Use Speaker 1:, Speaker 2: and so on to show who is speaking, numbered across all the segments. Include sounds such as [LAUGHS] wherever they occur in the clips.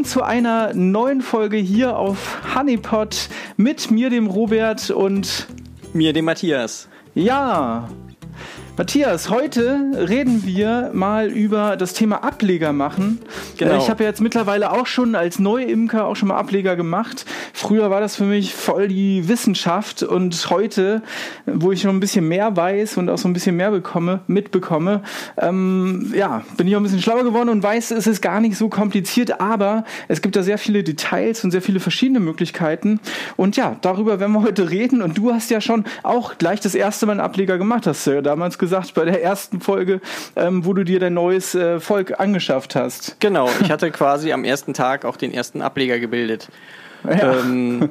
Speaker 1: willkommen zu einer neuen Folge hier auf Honeypot mit mir, dem Robert und
Speaker 2: mir, dem Matthias.
Speaker 1: Ja, Matthias, heute reden wir mal über das Thema Ableger machen. Genau. Ich habe ja jetzt mittlerweile auch schon als Neuimker auch schon mal Ableger gemacht. Früher war das für mich voll die Wissenschaft und heute, wo ich noch ein bisschen mehr weiß und auch so ein bisschen mehr bekomme, mitbekomme, ähm, ja, bin ich auch ein bisschen schlauer geworden und weiß, es ist gar nicht so kompliziert, aber es gibt da sehr viele Details und sehr viele verschiedene Möglichkeiten. Und ja, darüber werden wir heute reden. Und du hast ja schon auch gleich das erste Mal einen Ableger gemacht, hast du ja damals gesagt gesagt bei der ersten Folge, ähm, wo du dir dein neues äh, Volk angeschafft hast.
Speaker 2: Genau, ich [LAUGHS] hatte quasi am ersten Tag auch den ersten Ableger gebildet. Ja. Ähm,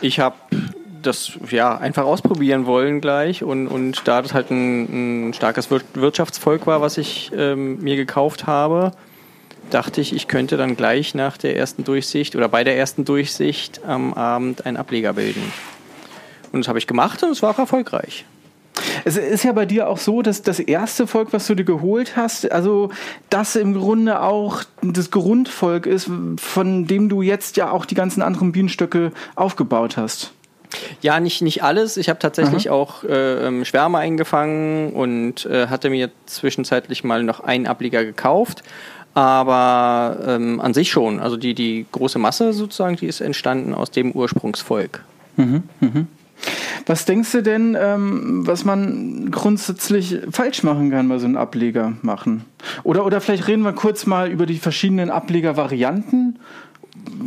Speaker 2: ich habe das ja einfach ausprobieren wollen gleich und, und da das halt ein, ein starkes Wirtschaftsvolk war, was ich ähm, mir gekauft habe, dachte ich, ich könnte dann gleich nach der ersten Durchsicht oder bei der ersten Durchsicht am Abend einen Ableger bilden. Und das habe ich gemacht und es war auch erfolgreich.
Speaker 1: Es ist ja bei dir auch so, dass das erste Volk, was du dir geholt hast, also das im Grunde auch das Grundvolk ist, von dem du jetzt ja auch die ganzen anderen Bienenstöcke aufgebaut hast.
Speaker 2: Ja, nicht, nicht alles. Ich habe tatsächlich Aha. auch äh, ähm, Schwärme eingefangen und äh, hatte mir zwischenzeitlich mal noch einen Ableger gekauft. Aber ähm, an sich schon. Also die, die große Masse sozusagen, die ist entstanden aus dem Ursprungsvolk. Mhm,
Speaker 1: mhm. Was denkst du denn, ähm, was man grundsätzlich falsch machen kann bei so einem Ableger machen? Oder, oder vielleicht reden wir kurz mal über die verschiedenen Ablegervarianten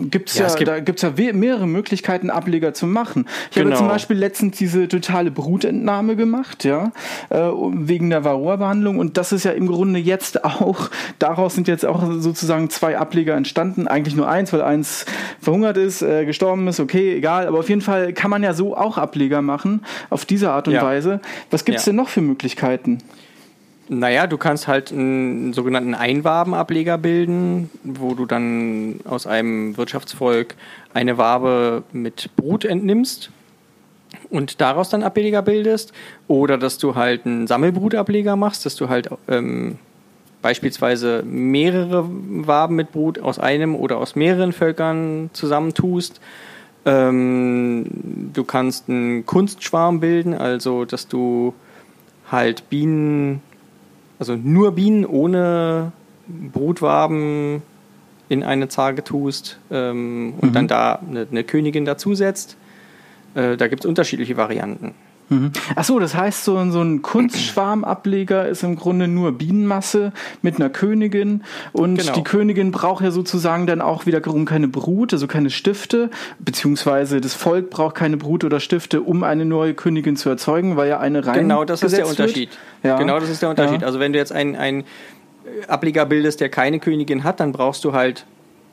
Speaker 1: gibt's ja, ja, gibt da gibt's ja mehrere Möglichkeiten, Ableger zu machen. Ich genau. habe zum Beispiel letztens diese totale Brutentnahme gemacht, ja, äh, wegen der Varroa-Behandlung. Und das ist ja im Grunde jetzt auch, daraus sind jetzt auch sozusagen zwei Ableger entstanden. Eigentlich nur eins, weil eins verhungert ist, äh, gestorben ist, okay, egal. Aber auf jeden Fall kann man ja so auch Ableger machen, auf diese Art und ja. Weise. Was gibt's ja. denn noch für Möglichkeiten?
Speaker 2: Naja, du kannst halt einen sogenannten Einwabenableger bilden, wo du dann aus einem Wirtschaftsvolk eine Wabe mit Brut entnimmst und daraus dann Ableger bildest. Oder dass du halt einen Sammelbrutableger machst, dass du halt ähm, beispielsweise mehrere Waben mit Brut aus einem oder aus mehreren Völkern zusammentust. Ähm, du kannst einen Kunstschwarm bilden, also dass du halt Bienen also nur Bienen ohne Brutwaben in eine Zarge tust ähm, und mhm. dann da eine, eine Königin dazusetzt. Äh, da gibt es unterschiedliche Varianten.
Speaker 1: Mhm. Achso, das heißt, so, so ein Kunstschwarmableger ist im Grunde nur Bienenmasse mit einer Königin und genau. die Königin braucht ja sozusagen dann auch wiederum keine Brut, also keine Stifte, beziehungsweise das Volk braucht keine Brut oder Stifte, um eine neue Königin zu erzeugen, weil ja eine rein
Speaker 2: Genau, das ist der Unterschied. Ja. Genau, das ist der Unterschied. Ja. Also wenn du jetzt einen, einen Ableger bildest, der keine Königin hat, dann brauchst du halt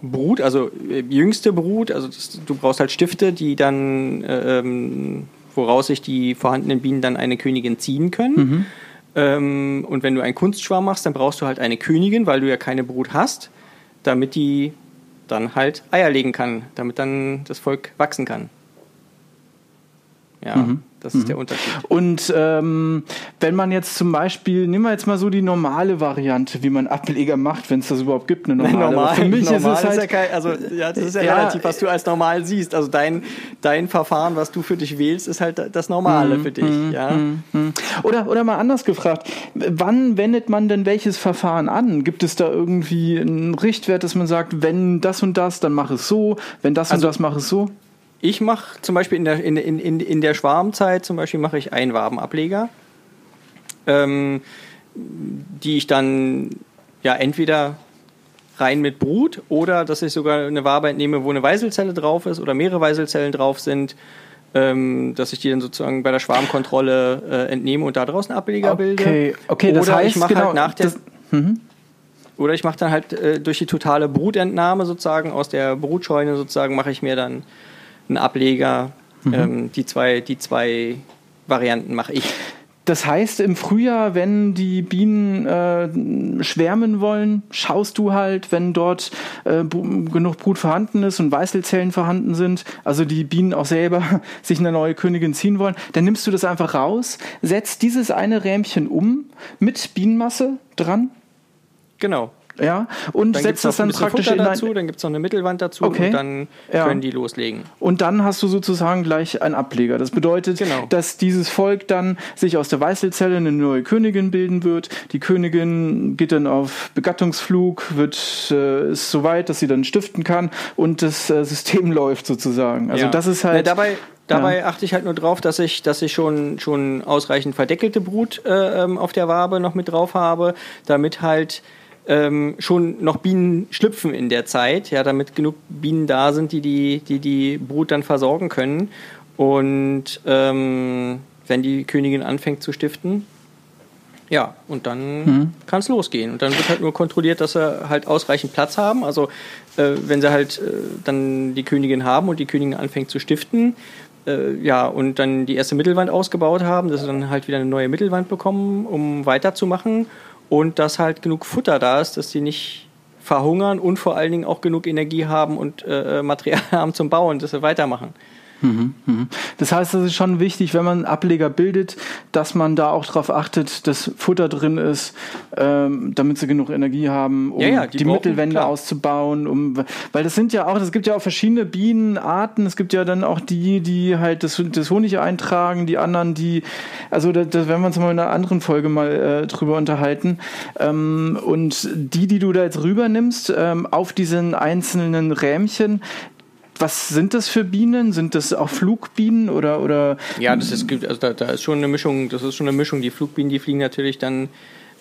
Speaker 2: Brut, also äh, jüngste Brut, also das, du brauchst halt Stifte, die dann äh, ähm, woraus sich die vorhandenen Bienen dann eine Königin ziehen können. Mhm. Ähm, und wenn du einen Kunstschwarm machst, dann brauchst du halt eine Königin, weil du ja keine Brut hast, damit die dann halt Eier legen kann, damit dann das Volk wachsen kann. Ja. Mhm. Das ist mhm. der Unterschied.
Speaker 1: Und ähm, wenn man jetzt zum Beispiel, nehmen wir jetzt mal so die normale Variante, wie man Ableger macht, wenn es das überhaupt gibt, eine normale.
Speaker 2: Normal, für mich normal ist es halt, ist ja kein, also ja, das ist ja, ja, relativ, was du als normal siehst. Also dein, dein Verfahren, was du für dich wählst, ist halt das Normale mm, für dich. Mm, ja. Mm,
Speaker 1: oder, oder mal anders gefragt, wann wendet man denn welches Verfahren an? Gibt es da irgendwie einen Richtwert, dass man sagt, wenn das und das, dann mach es so, wenn das also, und das, mach es so?
Speaker 2: Ich mache zum Beispiel in der, in, in, in der Schwarmzeit zum Beispiel mache ich einen Wabenableger, ähm, die ich dann ja entweder rein mit Brut oder dass ich sogar eine Wabe entnehme, wo eine Weißelzelle drauf ist oder mehrere Weißelzellen drauf sind, ähm, dass ich die dann sozusagen bei der Schwarmkontrolle äh, entnehme und daraus einen Ableger
Speaker 1: okay.
Speaker 2: bilde.
Speaker 1: Okay, das oder heißt ich mache genau, halt nach der
Speaker 2: das, mhm. oder ich mache dann halt äh, durch die totale Brutentnahme sozusagen aus der Brutscheune sozusagen mache ich mir dann einen Ableger. Mhm. Ähm, die, zwei, die zwei Varianten mache ich.
Speaker 1: Das heißt, im Frühjahr, wenn die Bienen äh, schwärmen wollen, schaust du halt, wenn dort äh, genug Brut vorhanden ist und Weißelzellen vorhanden sind, also die Bienen auch selber [LAUGHS] sich eine neue Königin ziehen wollen, dann nimmst du das einfach raus, setzt dieses eine Rähmchen um mit Bienenmasse dran.
Speaker 2: Genau.
Speaker 1: Ja, und
Speaker 2: Dann
Speaker 1: setzt das dann praktisch
Speaker 2: Futter
Speaker 1: in
Speaker 2: dazu, dann gibt es noch eine Mittelwand dazu
Speaker 1: Okay.
Speaker 2: und dann
Speaker 1: Ja.
Speaker 2: können die loslegen.
Speaker 1: Und dann hast du sozusagen gleich einen Ableger. Das bedeutet,
Speaker 2: Genau.
Speaker 1: dass dieses Volk dann sich aus der Weißelzelle eine neue Königin bilden wird. Die Königin geht dann auf Begattungsflug, wird äh, ist so weit, dass sie dann stiften kann und das äh, System [LAUGHS] läuft sozusagen. Also
Speaker 2: Ja.
Speaker 1: das ist
Speaker 2: Ne,
Speaker 1: halt
Speaker 2: dabei dabei achte ich halt nur drauf, dass ich, dass ich schon, schon ausreichend verdeckelte Brut äh, ähm, auf der Wabe noch mit drauf habe, damit halt ähm, schon noch Bienen schlüpfen in der Zeit, ja, damit genug Bienen da sind, die die, die, die Brut dann versorgen können. Und ähm, wenn die Königin anfängt zu stiften, ja, und dann kann es losgehen. Und dann wird halt nur kontrolliert, dass sie halt ausreichend Platz haben. Also äh, wenn sie halt äh, dann die Königin haben und die Königin anfängt zu stiften, äh, ja, und dann die erste Mittelwand ausgebaut haben, dass sie dann halt wieder eine neue Mittelwand bekommen, um weiterzumachen. Und dass halt genug Futter da ist, dass sie nicht verhungern und vor allen Dingen auch genug Energie haben und äh, Material [LAUGHS] haben zum Bauen, dass sie weitermachen.
Speaker 1: Das heißt, es ist schon wichtig, wenn man Ableger bildet, dass man da auch darauf achtet, dass Futter drin ist, ähm, damit sie genug Energie haben, um
Speaker 2: Ja, ja, die
Speaker 1: die, Mittelwände
Speaker 2: klar.
Speaker 1: auszubauen. Um, weil das sind ja auch, es gibt ja auch verschiedene Bienenarten. Es gibt ja dann auch die, die halt das, das Honig eintragen, die anderen, die, also da, da werden wir uns mal in einer anderen Folge mal äh, drüber unterhalten. Ähm, und die, die du da jetzt rübernimmst, ähm, auf diesen einzelnen Rähmchen, was sind das für Bienen? Sind das auch Flugbienen oder oder
Speaker 2: Ja, das ist, also da, da ist schon eine Mischung, das ist schon eine Mischung. Die Flugbienen, die fliegen natürlich dann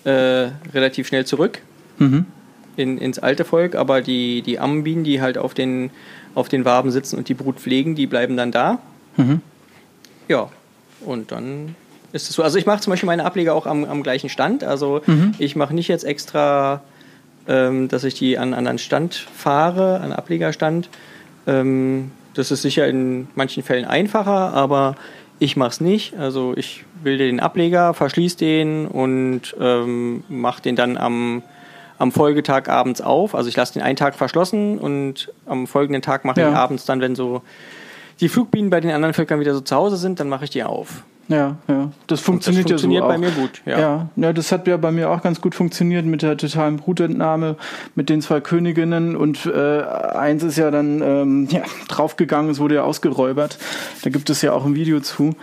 Speaker 2: äh, relativ schnell zurück in, ins alte Volk, aber die, die Ammenbienen, die halt auf den, auf den Waben sitzen und die Brut pflegen, die bleiben dann da. Ja, und dann ist es so. Also ich mache zum Beispiel meine Ableger auch am, am gleichen Stand. Also ich mache nicht jetzt extra, ähm, dass ich die an einen anderen Stand fahre, an Ablegerstand. Ähm, das ist sicher in manchen Fällen einfacher, aber ich mache es nicht. Also ich bilde den Ableger, verschließe den und ähm, mache den dann am, am Folgetag abends auf. Also ich lasse den einen Tag verschlossen und am folgenden Tag mache
Speaker 1: Ja.
Speaker 2: ich abends dann, wenn so die Flugbienen bei den anderen Völkern wieder so zu Hause sind, dann mache ich die auf.
Speaker 1: Ja, ja. Das funktioniert,
Speaker 2: das funktioniert
Speaker 1: ja so
Speaker 2: bei
Speaker 1: auch.
Speaker 2: mir gut, ja.
Speaker 1: ja. Ja, das hat ja bei mir auch ganz gut funktioniert mit der totalen Brutentnahme mit den zwei Königinnen und äh, eins ist ja dann ähm, [LAUGHS] ja, draufgegangen, es wurde ja ausgeräubert. Da gibt es ja auch ein Video zu.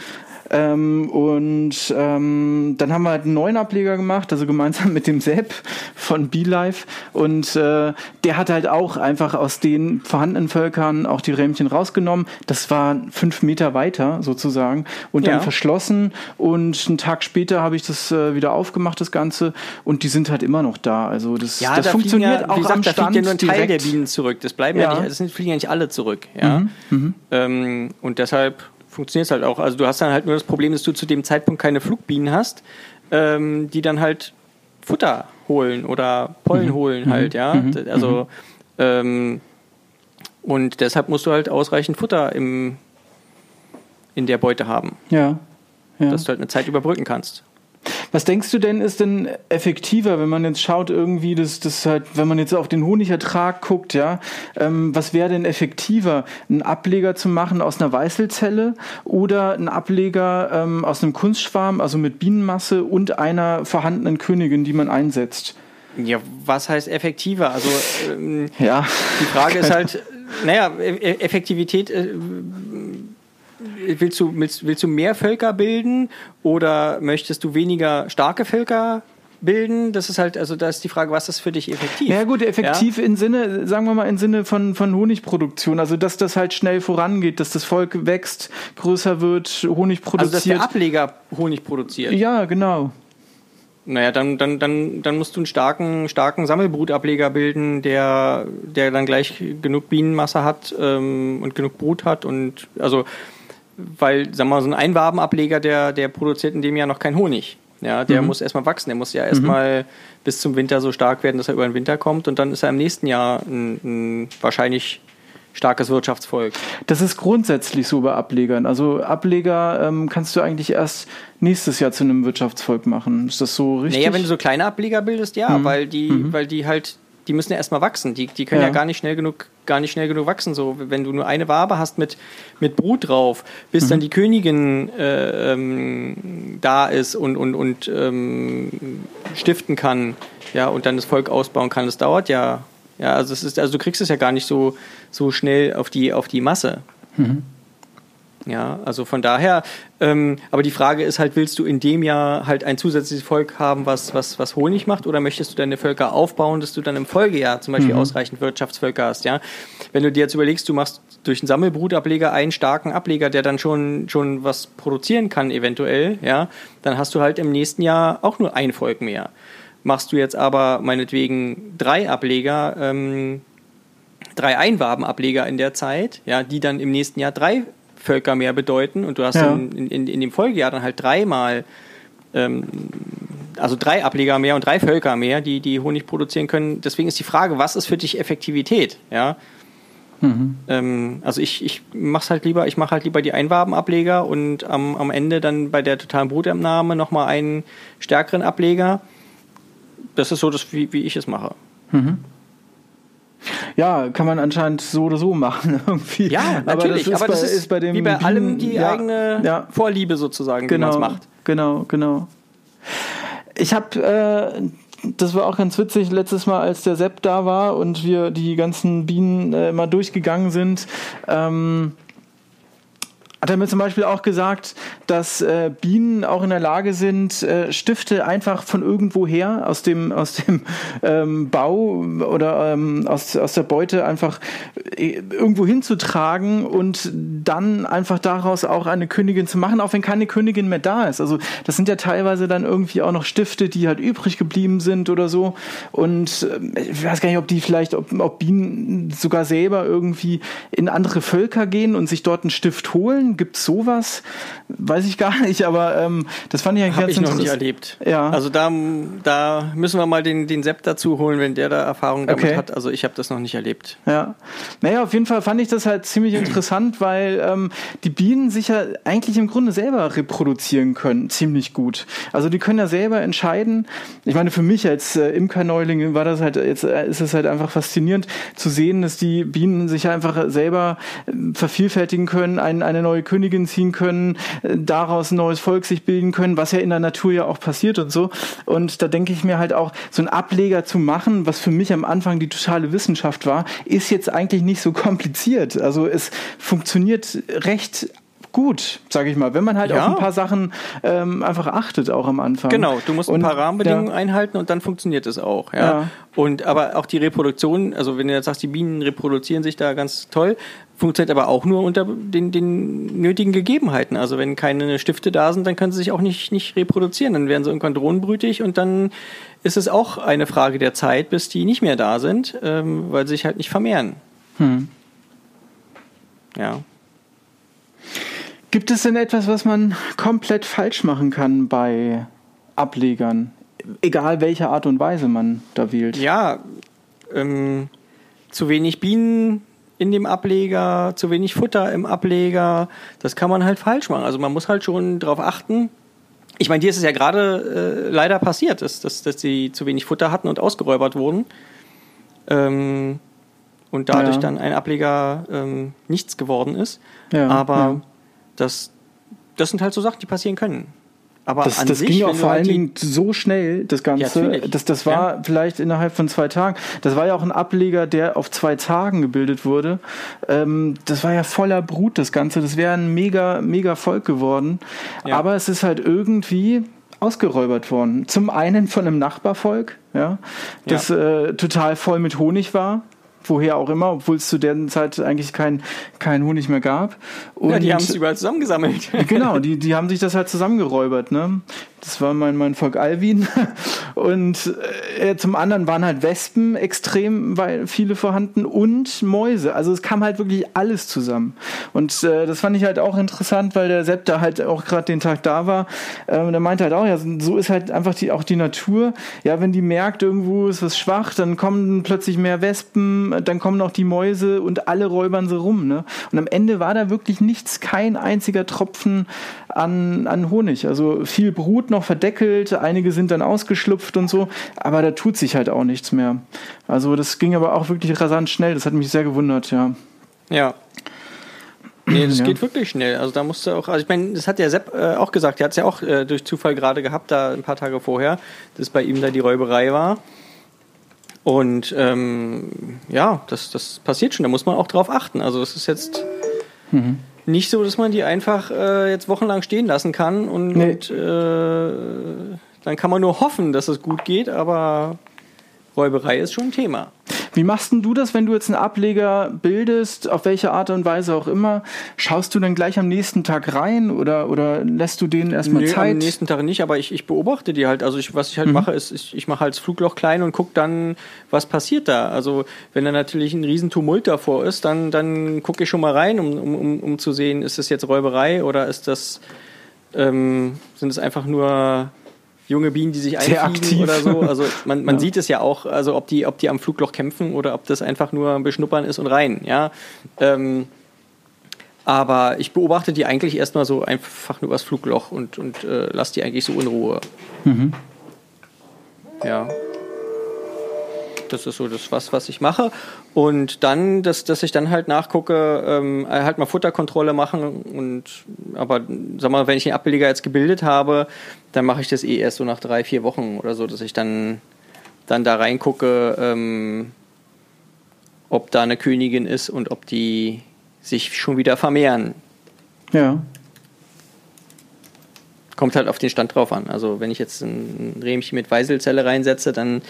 Speaker 1: Ähm, und ähm, dann haben wir halt einen neuen Ableger gemacht, also gemeinsam mit dem Sepp von BeLife. Und äh, der hat halt auch einfach aus den vorhandenen Völkern auch die Rähmchen rausgenommen. Das war fünf Meter weiter sozusagen und dann
Speaker 2: Ja.
Speaker 1: verschlossen. Und einen Tag später habe ich das äh, wieder aufgemacht, das Ganze. Und die sind halt immer noch da. Also das, das
Speaker 2: da
Speaker 1: funktioniert
Speaker 2: ja,
Speaker 1: auch
Speaker 2: gesagt,
Speaker 1: am
Speaker 2: da
Speaker 1: Stand
Speaker 2: fliegt ja nur ein Teil
Speaker 1: direkt.
Speaker 2: der Bienen zurück. Das bleiben ja,
Speaker 1: Ja. Mhm,
Speaker 2: nicht, das sind, fliegen ja nicht alle zurück. Ja? Ähm, und deshalb funktioniert es halt auch. Also du hast dann halt nur das Problem, dass du zu dem Zeitpunkt keine Flugbienen hast, ähm, die dann halt Futter holen oder Pollen
Speaker 1: Mhm.
Speaker 2: holen halt, ja. D- Also ähm, und deshalb musst du halt ausreichend Futter im, in der Beute haben,
Speaker 1: Ja. ja.
Speaker 2: dass du halt eine Zeit überbrücken kannst.
Speaker 1: Was denkst du denn, ist denn effektiver, wenn man jetzt schaut, irgendwie, das, das halt, wenn man jetzt auf den Honigertrag guckt, ja, ähm, was wäre denn effektiver, einen Ableger zu machen aus einer Weißelzelle oder einen Ableger ähm, aus einem Kunstschwarm, also mit Bienenmasse und einer vorhandenen Königin, die man einsetzt?
Speaker 2: Ja, was heißt effektiver? Also ähm,
Speaker 1: Ja.
Speaker 2: Die Frage ist [LAUGHS] halt, naja, E- E- Effektivität, äh, willst, du, willst, willst du mehr Völker bilden oder möchtest du weniger starke Völker bilden? Das ist halt, also da ist die Frage, was ist für dich effektiv?
Speaker 1: Ja gut, effektiv im Sinne, sagen wir mal, im Sinne von, von Honigproduktion, also dass das halt schnell vorangeht, dass das Volk wächst, größer wird, Honig
Speaker 2: Also dass der
Speaker 1: produziert.
Speaker 2: Ableger Honig produziert.
Speaker 1: ja, genau.
Speaker 2: Naja, dann, dann, dann, dann musst du einen starken, starken Sammelbrutableger bilden, der, der dann gleich genug Bienenmasse hat ähm, und genug Brut hat und also weil, sagen wir mal, so ein Einwabenableger, der, der produziert in dem Jahr noch keinen Honig. Ja, der muss erstmal wachsen, der muss ja erstmal bis zum Winter so stark werden, dass er über den Winter kommt und dann ist er im nächsten Jahr ein, ein wahrscheinlich starkes Wirtschaftsvolk.
Speaker 1: Das ist grundsätzlich so bei Ablegern. Also Ableger ähm, kannst du eigentlich erst nächstes Jahr zu einem Wirtschaftsvolk machen. Ist das so richtig?
Speaker 2: Naja, wenn du so kleine Ableger bildest, ja, weil die, weil die halt die müssen ja erstmal wachsen. Die, die können ja. ja. gar nicht schnell genug, gar nicht schnell genug wachsen. So, wenn du nur eine Wabe hast mit, mit Brut drauf, bis mhm. dann die Königin äh, ähm, da ist und, und, und ähm, stiften kann, ja, und dann das Volk ausbauen kann, das dauert ja. Ja, also es ist, also du kriegst es ja gar nicht so, so schnell auf die, auf die Masse. Mhm. Ja, also von daher, ähm, aber die Frage ist halt, willst du in dem Jahr halt ein zusätzliches Volk haben, was, was, was Honig macht, oder möchtest du deine Völker aufbauen, dass du dann im Folgejahr zum Beispiel mhm. ausreichend Wirtschaftsvölker hast, ja? Wenn du dir jetzt überlegst, du machst durch einen Sammelbrutableger einen starken Ableger, der dann schon, schon was produzieren kann, eventuell, ja, dann hast du halt im nächsten Jahr auch nur ein Volk mehr. Machst du jetzt aber meinetwegen drei Ableger, ähm, drei Einwabenableger in der Zeit, ja, die dann im nächsten Jahr drei Völker mehr bedeuten und du hast ja. in, in, in dem Folgejahr dann halt dreimal, ähm, also drei Ableger mehr und drei Völker mehr, die, die Honig produzieren können. Deswegen ist die Frage, was ist für dich Effektivität? Ja. Mhm. Ähm, also ich, ich mach's halt lieber, ich mache halt lieber die Einwabenableger und am, am Ende dann bei der totalen Brutentnahme nochmal einen stärkeren Ableger. Das ist so, das, wie, wie ich es mache. Mhm.
Speaker 1: Ja, kann man anscheinend so oder so machen [LAUGHS] irgendwie.
Speaker 2: Ja, natürlich. Aber das ist, aber das ist, ist bei dem wie bei Bienen, allem die ja, eigene ja. Vorliebe sozusagen,
Speaker 1: genau,
Speaker 2: wie man es macht.
Speaker 1: Genau, genau. Ich habe äh, das war auch ganz witzig, letztes Mal, als der Sepp da war und wir die ganzen Bienen äh, mal durchgegangen sind. Ähm, hat er mir zum Beispiel auch gesagt, dass äh, Bienen auch in der Lage sind, äh, Stifte einfach von irgendwoher aus dem, aus dem [LAUGHS] ähm, Bau oder ähm, aus, aus der Beute einfach äh, irgendwo hinzutragen und dann einfach daraus auch eine Königin zu machen, auch wenn keine Königin mehr da ist. Also das sind ja teilweise dann irgendwie auch noch Stifte, die halt übrig geblieben sind oder so. Und äh, ich weiß gar nicht, ob die vielleicht, ob, ob Bienen sogar selber irgendwie in andere Völker gehen und sich dort einen Stift holen Gibt es sowas? Weiß ich gar nicht, aber ähm, das fand ich eigentlich
Speaker 2: Hab ganz ich noch nicht erlebt. Ja. Also da, da müssen wir mal den, den Sepp dazu holen, wenn der da Erfahrung damit okay. hat. Also ich habe das noch nicht erlebt.
Speaker 1: Ja. Naja, auf jeden Fall fand ich das halt ziemlich interessant, weil ähm, die Bienen sich ja eigentlich im Grunde selber reproduzieren können, ziemlich gut. Also die können ja selber entscheiden. Ich meine, für mich als äh, Imkerneuling war das halt, jetzt äh, ist es halt einfach faszinierend zu sehen, dass die Bienen sich einfach selber äh, vervielfältigen können, ein, eine neue Königin ziehen können, äh, daraus ein neues Volk sich bilden können, was ja in der Natur ja auch passiert und so. Und da denke ich mir halt auch, so einen Ableger zu machen, was für mich am Anfang die totale Wissenschaft war, ist jetzt eigentlich nicht so [LAUGHS] kompliziert. Also es funktioniert recht gut, sage ich mal, wenn man halt ja. auf ein paar Sachen ähm, einfach achtet, auch am Anfang.
Speaker 2: Genau, du musst ein paar Rahmenbedingungen ja. einhalten und dann funktioniert es auch. Ja? ja. Und aber auch die Reproduktion, also wenn du jetzt sagst, die Bienen reproduzieren sich da ganz toll, funktioniert aber auch nur unter den, den nötigen Gegebenheiten. Also wenn keine Stifte da sind, dann können sie sich auch nicht, nicht reproduzieren. Dann werden sie irgendwann drohnenbrütig und dann ist es auch eine Frage der Zeit, bis die nicht mehr da sind, ähm, weil sie sich halt nicht vermehren. Hm. Ja.
Speaker 1: Gibt es denn etwas, was man komplett falsch machen kann bei Ablegern? Egal welche Art und Weise man da wählt.
Speaker 2: Ja, ähm, zu wenig Bienen in dem Ableger, zu wenig Futter im Ableger. Das kann man halt falsch machen. Also man muss halt schon darauf achten. Ich meine, dir ist es ja gerade äh, leider passiert, dass, dass, dass sie zu wenig Futter hatten und ausgeräubert wurden. Ähm, und dadurch ja. dann ein Ableger ähm, nichts geworden ist. Ja, Aber ja das, das sind halt so Sachen, die passieren können.
Speaker 1: Aber das, das sich, ging auch vor allen Dingen so schnell, das Ganze. Ja, das, das war ja. vielleicht innerhalb von zwei Tagen. Das war ja auch ein Ableger, der auf zwei Tagen gebildet wurde. Ähm, das war ja voller Brut, das Ganze. Das wäre ein mega, mega Volk geworden. Ja. Aber es ist halt irgendwie ausgeräubert worden. Zum einen von einem Nachbarvolk, ja, das äh, total voll mit Honig war woher auch immer, obwohl es zu der Zeit eigentlich kein, kein Honig mehr gab.
Speaker 2: Und ja, die haben es überall zusammengesammelt.
Speaker 1: genau, [LAUGHS] die, die haben sich das halt zusammengeräubert. Ne? Das war mein, mein Volk Alwin. [LAUGHS] Und äh, zum anderen waren halt Wespen extrem weil viele vorhanden und Mäuse. Also es kam halt wirklich alles zusammen. Und äh, das fand ich halt auch interessant, weil der Sepp da halt auch gerade den Tag da war. Ähm, der meinte halt auch, ja, so ist halt einfach die, auch die Natur. Ja, wenn die merkt, irgendwo ist was schwach, dann kommen plötzlich mehr Wespen, dann kommen auch die Mäuse und alle räubern sie rum. Ne? Und am Ende war da wirklich nichts, kein einziger Tropfen an, an Honig. Also viel Brut noch verdeckelt, einige sind dann ausgeschlupft und so, aber da tut sich halt auch nichts mehr. Also das ging aber auch wirklich rasant schnell, das hat mich sehr gewundert, ja.
Speaker 2: Ja. Nee, das [CLEARS THROAT] ja. geht wirklich schnell. Also da musst du auch, also ich meine, das hat der Sepp äh, auch gesagt, der hat es ja auch äh, durch Zufall gerade gehabt, da ein paar Tage vorher, dass bei ihm da die Räuberei war. Und ähm, ja, das, das passiert schon, da muss man auch drauf achten. Also es ist jetzt mhm. Nicht so, dass man die einfach äh, jetzt wochenlang stehen lassen kann und, nee. und äh, dann kann man nur hoffen, dass es gut geht, aber Räuberei ist schon ein Thema.
Speaker 1: Wie machst denn du das, wenn du jetzt einen Ableger bildest, auf welche Art und Weise auch immer? Schaust du dann gleich am nächsten Tag rein oder, oder lässt du denen erstmal nee, Zeit?
Speaker 2: Am nächsten Tag nicht, aber ich, ich beobachte die halt. Also ich, was ich halt mhm. mache, ist, ich, ich mache halt das Flugloch klein und gucke dann, was passiert da. Also wenn da natürlich ein Riesentumult davor ist, dann, dann gucke ich schon mal rein, um, um, um zu sehen, ist das jetzt Räuberei oder ist das, ähm, sind es einfach nur junge Bienen, die sich einfliegen oder so. Also [LAUGHS] man, man ja. sieht es ja auch, also ob die, ob die am Flugloch kämpfen oder ob das einfach nur beschnuppern ist und rein, ja. Ähm, aber ich beobachte die eigentlich erstmal so einfach nur übers Flugloch und, und äh, lasse die eigentlich so in Ruhe. Mhm. Ja das ist so das, was, was ich mache. Und dann, dass, dass ich dann halt nachgucke, ähm, halt mal Futterkontrolle machen. Und aber sag mal, wenn ich den Abbilliger jetzt gebildet habe, dann mache ich das eh erst so nach drei, vier Wochen oder so, dass ich dann, dann da reingucke, ähm, ob da eine Königin ist und ob die sich schon wieder vermehren.
Speaker 1: Ja
Speaker 2: kommt halt auf den Stand drauf an. Also wenn ich jetzt ein Rähmchen mit Weiselzelle reinsetze, dann,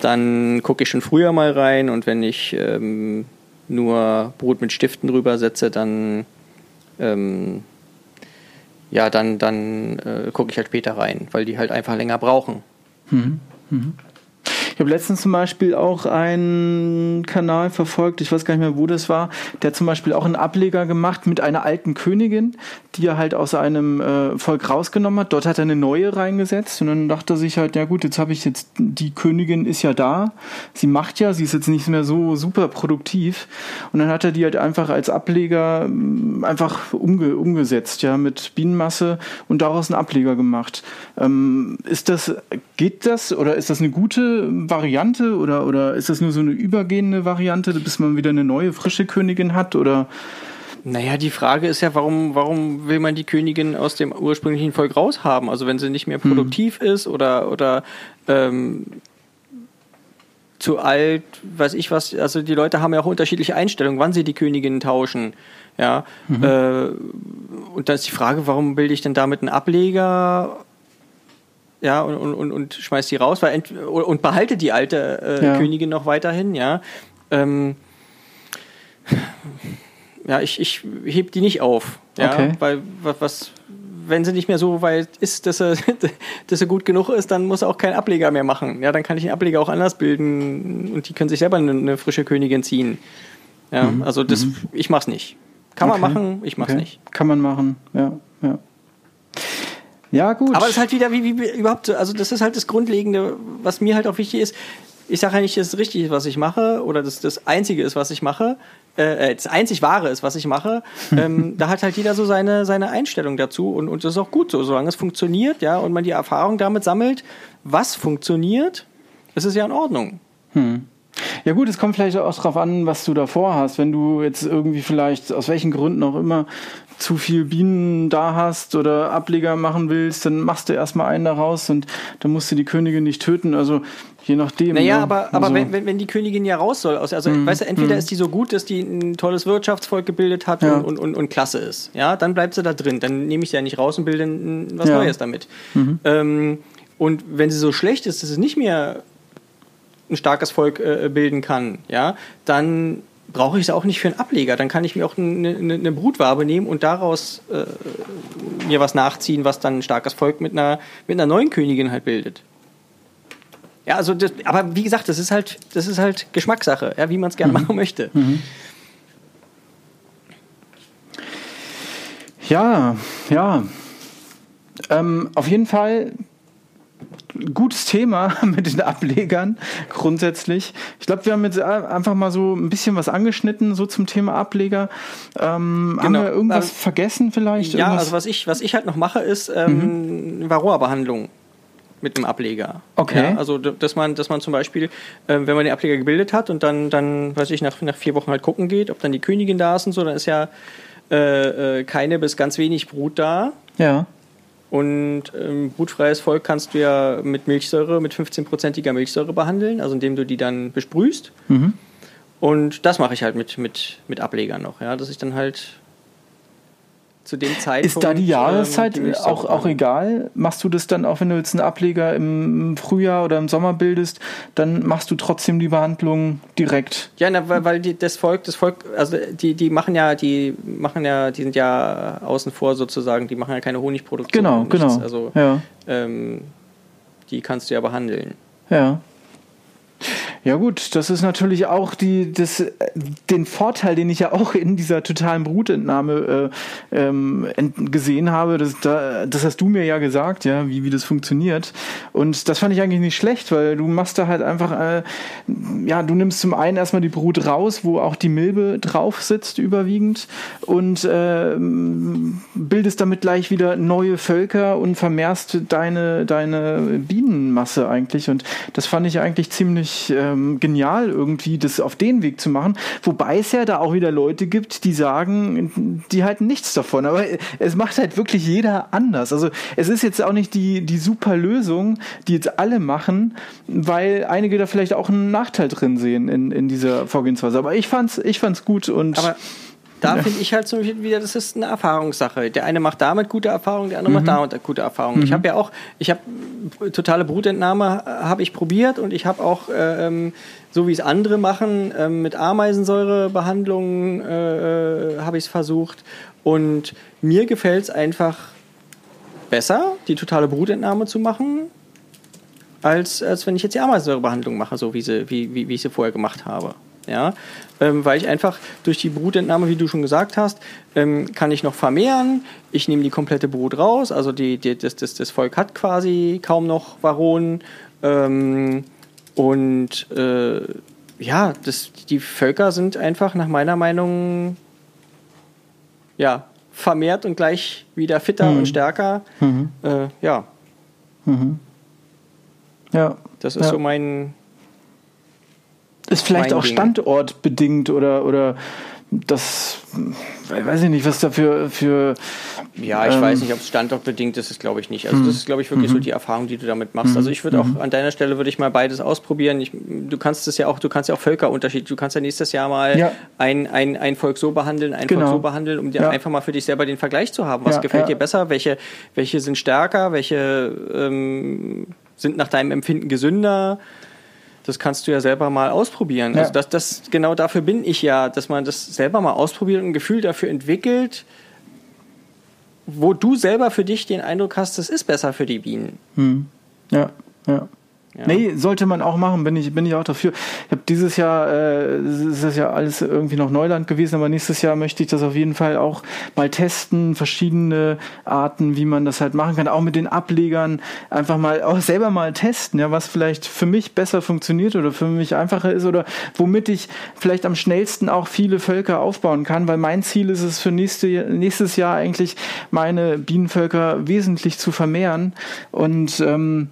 Speaker 2: dann gucke ich schon früher mal rein und wenn ich ähm, nur Brot mit Stiften drüber setze, dann ähm, ja, dann, dann äh, gucke ich halt später rein, weil die halt einfach länger brauchen. Mhm.
Speaker 1: Mhm. Ich habe letztens zum Beispiel auch einen Kanal verfolgt, ich weiß gar nicht mehr, wo das war, der zum Beispiel auch einen Ableger gemacht mit einer alten Königin, die er halt aus einem äh, Volk rausgenommen hat. Dort hat er eine neue reingesetzt und dann dachte er sich halt, ja gut, jetzt habe ich jetzt, die Königin ist ja da, sie macht ja, sie ist jetzt nicht mehr so super produktiv und dann hat er die halt einfach als Ableger mm, einfach umge umgesetzt, ja, mit Bienenmasse und daraus einen Ableger gemacht. Ähm, ist das, geht das oder ist das eine gute Variante oder, oder ist das nur so eine übergehende Variante, bis man wieder eine neue, frische Königin hat? Oder
Speaker 2: naja, die Frage ist ja, warum, warum will man die Königin aus dem ursprünglichen Volk raushaben? Also wenn sie nicht mehr produktiv hm. ist oder, oder ähm, zu alt, weiß ich was, also die Leute haben ja auch unterschiedliche Einstellungen, wann sie die Königinnen tauschen. Ja. Mhm. Äh, und dann ist die Frage, warum bilde ich denn damit einen Ableger ja, und, und, und schmeißt die raus, weil und behalte die alte äh, ja. Königin noch weiterhin, ja. Ähm, ja, ich, ich heb die nicht auf. Ja, okay. weil was, wenn sie nicht mehr so weit ist, dass er, [LAUGHS] dass er gut genug ist, dann muss er auch keinen Ableger mehr machen. Ja, dann kann ich den Ableger auch anders bilden und die können sich selber eine, eine frische Königin ziehen. Ja, mhm. also das, mhm. ich mach's nicht. Kann okay. man machen, ich mach's okay. nicht.
Speaker 1: Kann man machen, ja, ja. Ja, gut.
Speaker 2: Aber es ist halt wieder, wie, wie überhaupt, also das ist halt das Grundlegende, was mir halt auch wichtig ist. Ich sage ja nicht, dass es richtig ist, was ich mache, oder dass das Einzige ist, was ich mache, äh, äh das einzig Wahre ist, was ich mache. [LAUGHS] ähm, da hat halt jeder so seine, seine Einstellung dazu und, und das ist auch gut so, solange es funktioniert, ja, und man die Erfahrung damit sammelt, was funktioniert, ist es ja in Ordnung. Hm.
Speaker 1: Ja gut, es kommt vielleicht auch darauf an, was du davor hast. Wenn du jetzt irgendwie vielleicht, aus welchen Gründen auch immer, zu viel Bienen da hast oder Ableger machen willst, dann machst du erstmal einen daraus und dann musst du die Königin nicht töten. Also je nachdem.
Speaker 2: Naja, ne? aber, aber also, wenn, wenn die Königin ja raus soll, also, mm, weißt du, entweder mm. ist die so gut, dass die ein tolles Wirtschaftsvolk gebildet hat ja. und, und, und, und, klasse ist. Ja, dann bleibt sie da drin. Dann nehme ich sie ja nicht raus und bilde was ja. Neues damit. Mhm. Ähm, und wenn sie so schlecht ist, dass sie nicht mehr ein starkes Volk äh, bilden kann, ja, dann brauche ich es auch nicht für einen Ableger. Dann kann ich mir auch eine, eine, Brutwabe nehmen und daraus äh, mir was nachziehen, was dann ein starkes Volk mit einer, mit einer neuen Königin halt bildet. Ja, also das, aber wie gesagt, das ist halt, das ist halt Geschmackssache, ja, wie man es gerne mhm. machen möchte. Mhm.
Speaker 1: Ja, ja. Ähm, auf jeden Fall gutes Thema [LAUGHS] mit den Ablegern grundsätzlich. Ich glaube, wir haben jetzt einfach mal so ein bisschen was angeschnitten, so zum Thema Ableger. Ähm, genau. Haben wir irgendwas ähm, vergessen vielleicht?
Speaker 2: Ja, irgendwas? also was ich, was ich halt noch mache, ist ähm, mhm. Varroa-Behandlung mit einem Ableger.
Speaker 1: Okay.
Speaker 2: Ja, also dass man, dass man zum Beispiel, äh, wenn man den Ableger gebildet hat und dann, dann, weiß ich, nach, nach vier Wochen halt gucken geht, ob dann die Königin da ist und so, dann ist ja äh, äh, keine bis ganz wenig Brut da.
Speaker 1: Ja.
Speaker 2: Und ähm, brutfreies Volk kannst du ja mit Milchsäure, mit 15-prozentiger Milchsäure behandeln, also indem du die dann besprühst. Mhm. Und das mache ich halt mit, mit, mit Ablegern noch, ja, dass ich dann halt zu dem Zeitpunkt.
Speaker 1: Ist da die Jahreszeit ähm, die auch, auch egal? Machst du das dann auch, wenn du jetzt einen Ableger im Frühjahr oder im Sommer bildest, dann machst du trotzdem die Behandlung direkt?
Speaker 2: Ja, na, weil, weil die, das Volk, das Volk, also die, die machen ja, die machen ja, die sind ja außen vor sozusagen, die machen ja keine Honigproduktion.
Speaker 1: Genau, genau.
Speaker 2: Also ja. ähm, die kannst du ja behandeln.
Speaker 1: Ja. Ja gut, das ist natürlich auch die, das, den Vorteil, den ich ja auch in dieser totalen Brutentnahme äh, ähm, gesehen habe. Das, da, das hast du mir ja gesagt, ja, wie, wie das funktioniert. Und das fand ich eigentlich nicht schlecht, weil du machst da halt einfach, äh, ja, du nimmst zum einen erstmal die Brut raus, wo auch die Milbe drauf sitzt überwiegend und äh, bildest damit gleich wieder neue Völker und vermehrst deine, deine Bienenmasse eigentlich. Und das fand ich eigentlich ziemlich äh, ähm, genial, irgendwie das auf den Weg zu machen. Wobei es ja da auch wieder Leute gibt, die sagen, die halten nichts davon. Aber es macht halt wirklich jeder anders. Also es ist jetzt auch nicht die, die super Lösung, die jetzt alle machen, weil einige da vielleicht auch einen Nachteil drin sehen in, in dieser Vorgehensweise. Aber ich fand's, ich fand's gut und.
Speaker 2: Aber da ja. finde ich halt so wieder, das ist eine Erfahrungssache. Der eine macht damit gute Erfahrungen, der andere mhm. macht damit gute Erfahrungen. Mhm. Ich habe ja auch, ich habe totale Brutentnahme äh, habe ich probiert und ich habe auch äh, ähm, so wie es andere machen äh, mit Ameisensäurebehandlungen äh, äh habe ich es versucht und mir gefällt es einfach besser, die totale Brutentnahme zu machen, als, als wenn ich jetzt die Ameisensäurebehandlung mache, so wie, sie, wie, wie, wie ich sie vorher gemacht habe. Ja? Ähm, weil ich einfach durch die Brutentnahme, wie du schon gesagt hast, ähm, kann ich noch vermehren. Ich nehme die komplette Brut raus, also die, die, das, das, das Volk hat quasi kaum noch Varonen. Ähm, und äh, ja, das, die Völker sind einfach nach meiner Meinung ja, vermehrt und gleich wieder fitter mhm. und stärker. Mhm. Äh, ja.
Speaker 1: Mhm. Ja.
Speaker 2: Das ist
Speaker 1: ja.
Speaker 2: so mein,
Speaker 1: ist vielleicht auch Ding. standortbedingt oder, oder das, weiß ich nicht, was da für.
Speaker 2: ja, ich ähm, weiß nicht, ob es standortbedingt ist, ist glaube ich nicht. Also, das ist, glaube ich, wirklich mhm. so die Erfahrung, die du damit machst. Also, ich würde auch mhm. an deiner Stelle würde ich mal beides ausprobieren. Ich, du kannst es ja auch, du kannst ja auch Völkerunterschied. Du kannst ja nächstes Jahr mal ja. ein, ein, ein Volk so behandeln, ein genau. Volk so behandeln, um dir ja. einfach mal für dich selber den Vergleich zu haben. Was ja, gefällt dir besser? Welche, welche sind stärker? Welche ähm, sind nach deinem Empfinden gesünder? Das kannst du ja selber mal ausprobieren. Ja. Also das, das, genau dafür bin ich ja, dass man das selber mal ausprobiert und ein Gefühl dafür entwickelt, wo du selber für dich den Eindruck hast, das ist besser für die Bienen.
Speaker 1: Hm. Ja, ja. Ja. Nee, sollte man auch machen, bin ich, bin ich auch dafür. Ich habe dieses Jahr, äh, ist das ja alles irgendwie noch Neuland gewesen, aber nächstes Jahr möchte ich das auf jeden Fall auch mal testen, verschiedene Arten, wie man das halt machen kann, auch mit den Ablegern einfach mal auch selber mal testen, ja, was vielleicht für mich besser funktioniert oder für mich einfacher ist oder womit ich vielleicht am schnellsten auch viele Völker aufbauen kann, weil mein Ziel ist es für nächste, nächstes Jahr eigentlich meine Bienenvölker wesentlich zu vermehren und ähm,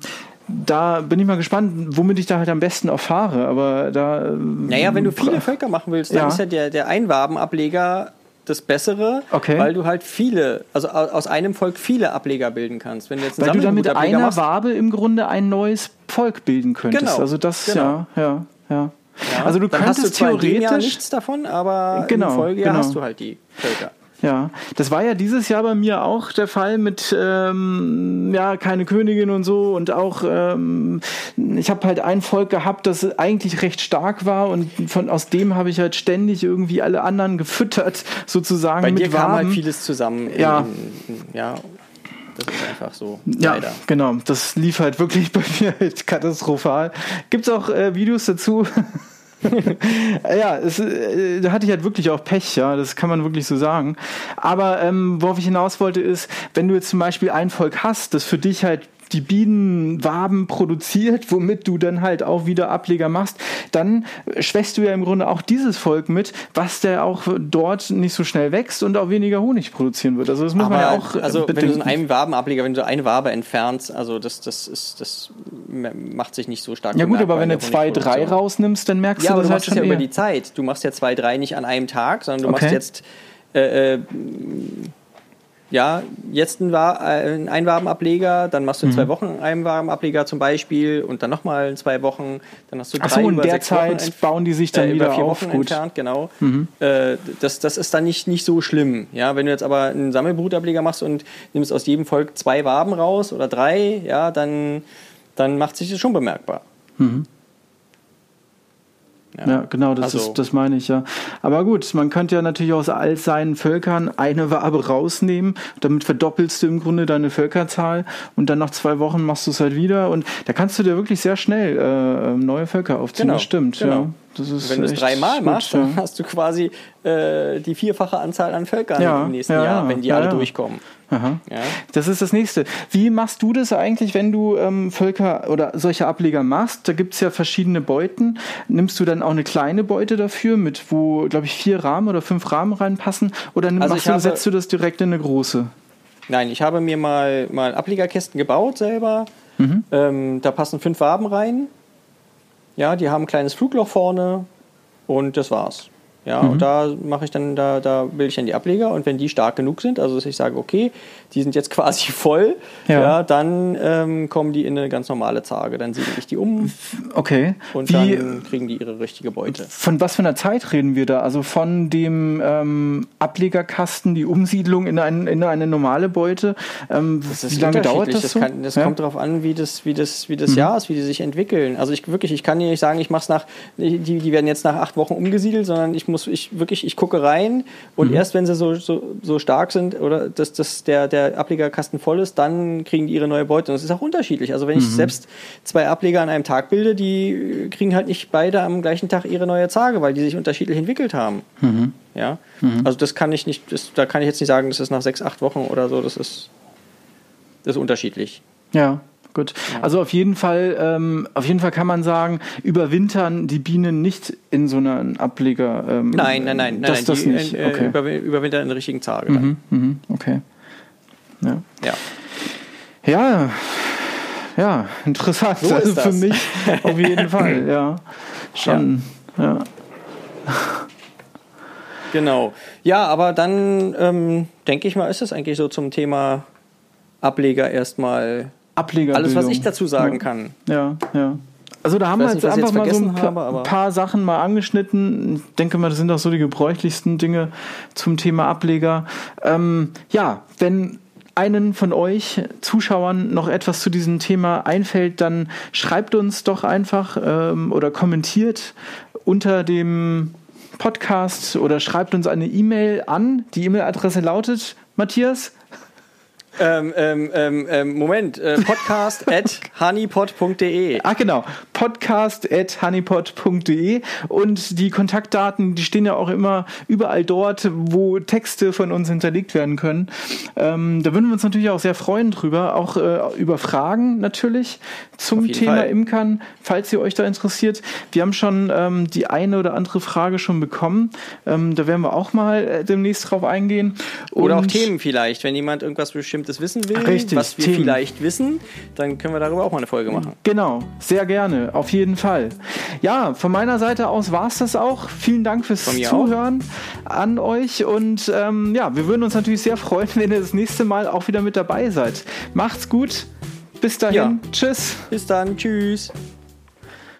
Speaker 1: da bin ich mal gespannt, womit ich da halt am besten erfahre. Aber da.
Speaker 2: Naja, wenn du viele Völker machen willst, dann ja. ist ja der, der Einwabenableger das Bessere,
Speaker 1: okay.
Speaker 2: weil du halt viele, also aus einem Volk viele Ableger bilden kannst. Wenn du
Speaker 1: jetzt weil du dann mit einer machst, Wabe im Grunde ein neues Volk bilden könntest.
Speaker 2: Genau.
Speaker 1: Also das,
Speaker 2: genau.
Speaker 1: ja, ja, ja.
Speaker 2: ja. Also du könntest du theoretisch nichts davon, aber
Speaker 1: genau,
Speaker 2: im Folgejahr
Speaker 1: genau.
Speaker 2: hast du halt die Völker.
Speaker 1: Ja, das war ja dieses Jahr bei mir auch der Fall mit ähm, ja keine Königin und so und auch ähm, ich habe halt ein Volk gehabt, das eigentlich recht stark war und von aus dem habe ich halt ständig irgendwie alle anderen gefüttert sozusagen
Speaker 2: bei
Speaker 1: mit
Speaker 2: dir kam halt vieles zusammen.
Speaker 1: Ja,
Speaker 2: in, ja. Das ist einfach so.
Speaker 1: Ja, leider. genau. Das lief halt wirklich [LAUGHS] bei mir halt katastrophal. Gibt's auch äh, Videos dazu? Ja, es, äh, da hatte ich halt wirklich auch Pech, ja, das kann man wirklich so sagen. Aber ähm, worauf ich hinaus wollte, ist, wenn du jetzt zum Beispiel ein Volk hast, das für dich halt die Bienenwaben produziert, womit du dann halt auch wieder Ableger machst, dann schwächst du ja im Grunde auch dieses Volk mit, was der auch dort nicht so schnell wächst und auch weniger Honig produzieren wird. Also das muss
Speaker 2: Aber
Speaker 1: man ja auch
Speaker 2: also wenn du so einen Wabenableger, wenn du eine Wabe entfernst, also das, das ist, das macht sich nicht so stark.
Speaker 1: Ja gut, aber wenn du zwei, drei rausnimmst, dann merkst
Speaker 2: ja,
Speaker 1: du
Speaker 2: das
Speaker 1: das
Speaker 2: aber du
Speaker 1: halt
Speaker 2: machst
Speaker 1: schon
Speaker 2: ja über die Zeit. Du machst ja zwei, drei nicht an einem Tag, sondern du
Speaker 1: Okay.
Speaker 2: machst jetzt äh, äh, ja, jetzt ein, Wa- äh, ein Einwabenableger, dann machst du in
Speaker 1: Mhm.
Speaker 2: zwei Wochen einen Einwabenableger zum Beispiel und dann nochmal in zwei Wochen, dann hast du drei
Speaker 1: Ach so, in
Speaker 2: über
Speaker 1: der
Speaker 2: sechs Wochen
Speaker 1: Zeit
Speaker 2: entf-
Speaker 1: bauen die sich dann
Speaker 2: äh,
Speaker 1: wieder
Speaker 2: über vier
Speaker 1: auf.
Speaker 2: Wochen
Speaker 1: Gut. Mhm.
Speaker 2: entfernt, genau. Äh, das, das ist dann nicht, nicht so schlimm. Ja, wenn du jetzt aber einen Sammelbrutableger machst und nimmst aus jedem Volk zwei Waben raus oder drei, ja, dann, dann macht sich das schon bemerkbar.
Speaker 1: Ja, genau, das,
Speaker 2: Also-
Speaker 1: ist, das meine ich ja. Aber gut, man könnte ja natürlich aus all seinen Völkern eine Wabe rausnehmen. Damit verdoppelst du im Grunde deine Völkerzahl und dann nach zwei Wochen machst du es halt wieder. Und da kannst du dir wirklich sehr schnell äh, neue Völker aufziehen.
Speaker 2: Genau,
Speaker 1: das stimmt,
Speaker 2: genau.
Speaker 1: ja.
Speaker 2: Wenn du es dreimal
Speaker 1: gut,
Speaker 2: machst,
Speaker 1: ja.
Speaker 2: dann hast du quasi äh, die vierfache Anzahl an Völkern
Speaker 1: Ja,
Speaker 2: im nächsten
Speaker 1: ja,
Speaker 2: Jahr,
Speaker 1: ja,
Speaker 2: wenn die alle durchkommen.
Speaker 1: Das ist das nächste. Wie machst du das eigentlich, wenn du ähm, Völker oder solche Ableger machst? Da gibt es ja verschiedene Beuten. Nimmst du dann auch eine kleine Beute dafür, mit wo, glaube ich, vier Rahmen oder fünf Rahmen reinpassen? Oder
Speaker 2: Also
Speaker 1: du,
Speaker 2: habe-
Speaker 1: setzt du das direkt in eine große?
Speaker 2: Nein, ich habe mir mal, mal Ablegerkästen gebaut selber.
Speaker 1: Mhm.
Speaker 2: Ähm, da passen fünf Waben rein. Ja, die haben ein kleines Flugloch vorne und das war's. Ja,
Speaker 1: Mhm.
Speaker 2: und da mache ich dann, da, da bilde ich dann die Ableger und wenn die stark genug sind, also dass ich sage, okay, die sind jetzt [LAUGHS] quasi voll,
Speaker 1: Ja.
Speaker 2: ja, dann ähm, kommen die in eine ganz normale Zarge. Dann siedle ich die um
Speaker 1: Okay.
Speaker 2: und
Speaker 1: Wie,
Speaker 2: dann kriegen die ihre richtige Beute.
Speaker 1: von was für einer Zeit reden wir da? Also von dem ähm, Ablegerkasten, die Umsiedlung in, ein, in eine normale Beute. Ähm,
Speaker 2: Das ist
Speaker 1: wie lange dauert das so?
Speaker 2: kann, das
Speaker 1: Ja? Mhm.
Speaker 2: kommt darauf an, wie das, wie das, wie das Jahr ist, wie die sich entwickeln. Also ich wirklich, ich kann dir nicht sagen, ich mache es nach, die, die werden jetzt nach acht Wochen umgesiedelt, sondern ich muss, ich wirklich, ich gucke rein und
Speaker 1: Mhm.
Speaker 2: erst wenn sie so, so, so stark sind oder dass, dass der, der Ablegerkasten voll ist, dann kriegen die ihre neue Beute. Und das ist auch unterschiedlich. Also
Speaker 1: Mhm.
Speaker 2: wenn ich selbst zwei Ableger an einem Tag bilde, die kriegen halt nicht beide am gleichen Tag ihre neue Zarge, weil die sich unterschiedlich entwickelt haben.
Speaker 1: Mhm.
Speaker 2: Ja, also das kann ich nicht, das, da kann ich jetzt nicht sagen, das ist nach sechs, acht Wochen oder so, das ist, das ist unterschiedlich.
Speaker 1: Ja, gut. Also auf jeden Fall, ähm, auf jeden Fall kann man sagen, überwintern die Bienen nicht in so einem Ableger. Ähm,
Speaker 2: Nein, nein, nein, nein,
Speaker 1: das,
Speaker 2: nein
Speaker 1: das
Speaker 2: die
Speaker 1: nicht.
Speaker 2: äh,
Speaker 1: okay.
Speaker 2: überwin- überwintern in der richtigen. Dann.
Speaker 1: Mhm, mhm, okay. Ja.
Speaker 2: Ja.
Speaker 1: Ja, ja, interessant.
Speaker 2: So
Speaker 1: also für mich auf jeden Fall, [LAUGHS] ja. Schon, ja.
Speaker 2: Genau. Ja, aber dann ähm, denke ich mal, ist es eigentlich so zum Thema Ableger erstmal
Speaker 1: Ableger.
Speaker 2: alles, was ich dazu sagen
Speaker 1: ja.
Speaker 2: kann.
Speaker 1: Ja, ja. Also da haben wir jetzt
Speaker 2: nicht,
Speaker 1: einfach
Speaker 2: jetzt
Speaker 1: mal so ein paar,
Speaker 2: habe,
Speaker 1: paar Sachen mal angeschnitten. Ich denke mal, das sind auch so die gebräuchlichsten Dinge zum Thema Ableger. Ähm, ja, wenn einen von euch Zuschauern noch etwas zu diesem Thema einfällt, dann schreibt uns doch einfach ähm, oder kommentiert unter dem Podcast oder schreibt uns eine E-Mail an. Die E-Mail-Adresse lautet, Matthias,
Speaker 2: Ähm, ähm, ähm, ähm, Moment, äh, podcast [LAUGHS] at honeypot.de.
Speaker 1: Ach genau, podcast.honeypot.de und die Kontaktdaten, die stehen ja auch immer überall dort, wo Texte von uns hinterlegt werden können. Ähm, da würden wir uns natürlich auch sehr freuen drüber, auch äh, über Fragen natürlich zum Thema
Speaker 2: Fall.
Speaker 1: Imkern, falls ihr euch da interessiert. Wir haben schon ähm, die eine oder andere Frage schon bekommen. Ähm, da werden wir auch mal äh, demnächst drauf eingehen.
Speaker 2: Oder auch
Speaker 1: Und-
Speaker 2: Themen vielleicht. Wenn jemand irgendwas Bestimmtes wissen will,
Speaker 1: Richtig,
Speaker 2: was wir
Speaker 1: Themen.
Speaker 2: vielleicht wissen, dann können wir darüber auch mal eine Folge machen.
Speaker 1: Genau, sehr gerne, auf jeden Fall. Ja, von meiner Seite aus war es das auch. Vielen Dank fürs Zuhören an euch und ähm, ja, wir würden uns natürlich sehr freuen, [LAUGHS] wenn ihr das nächste Mal auch wieder mit dabei seid. Macht's gut, bis dahin,
Speaker 2: Ja.
Speaker 1: tschüss.
Speaker 2: Bis dann, tschüss.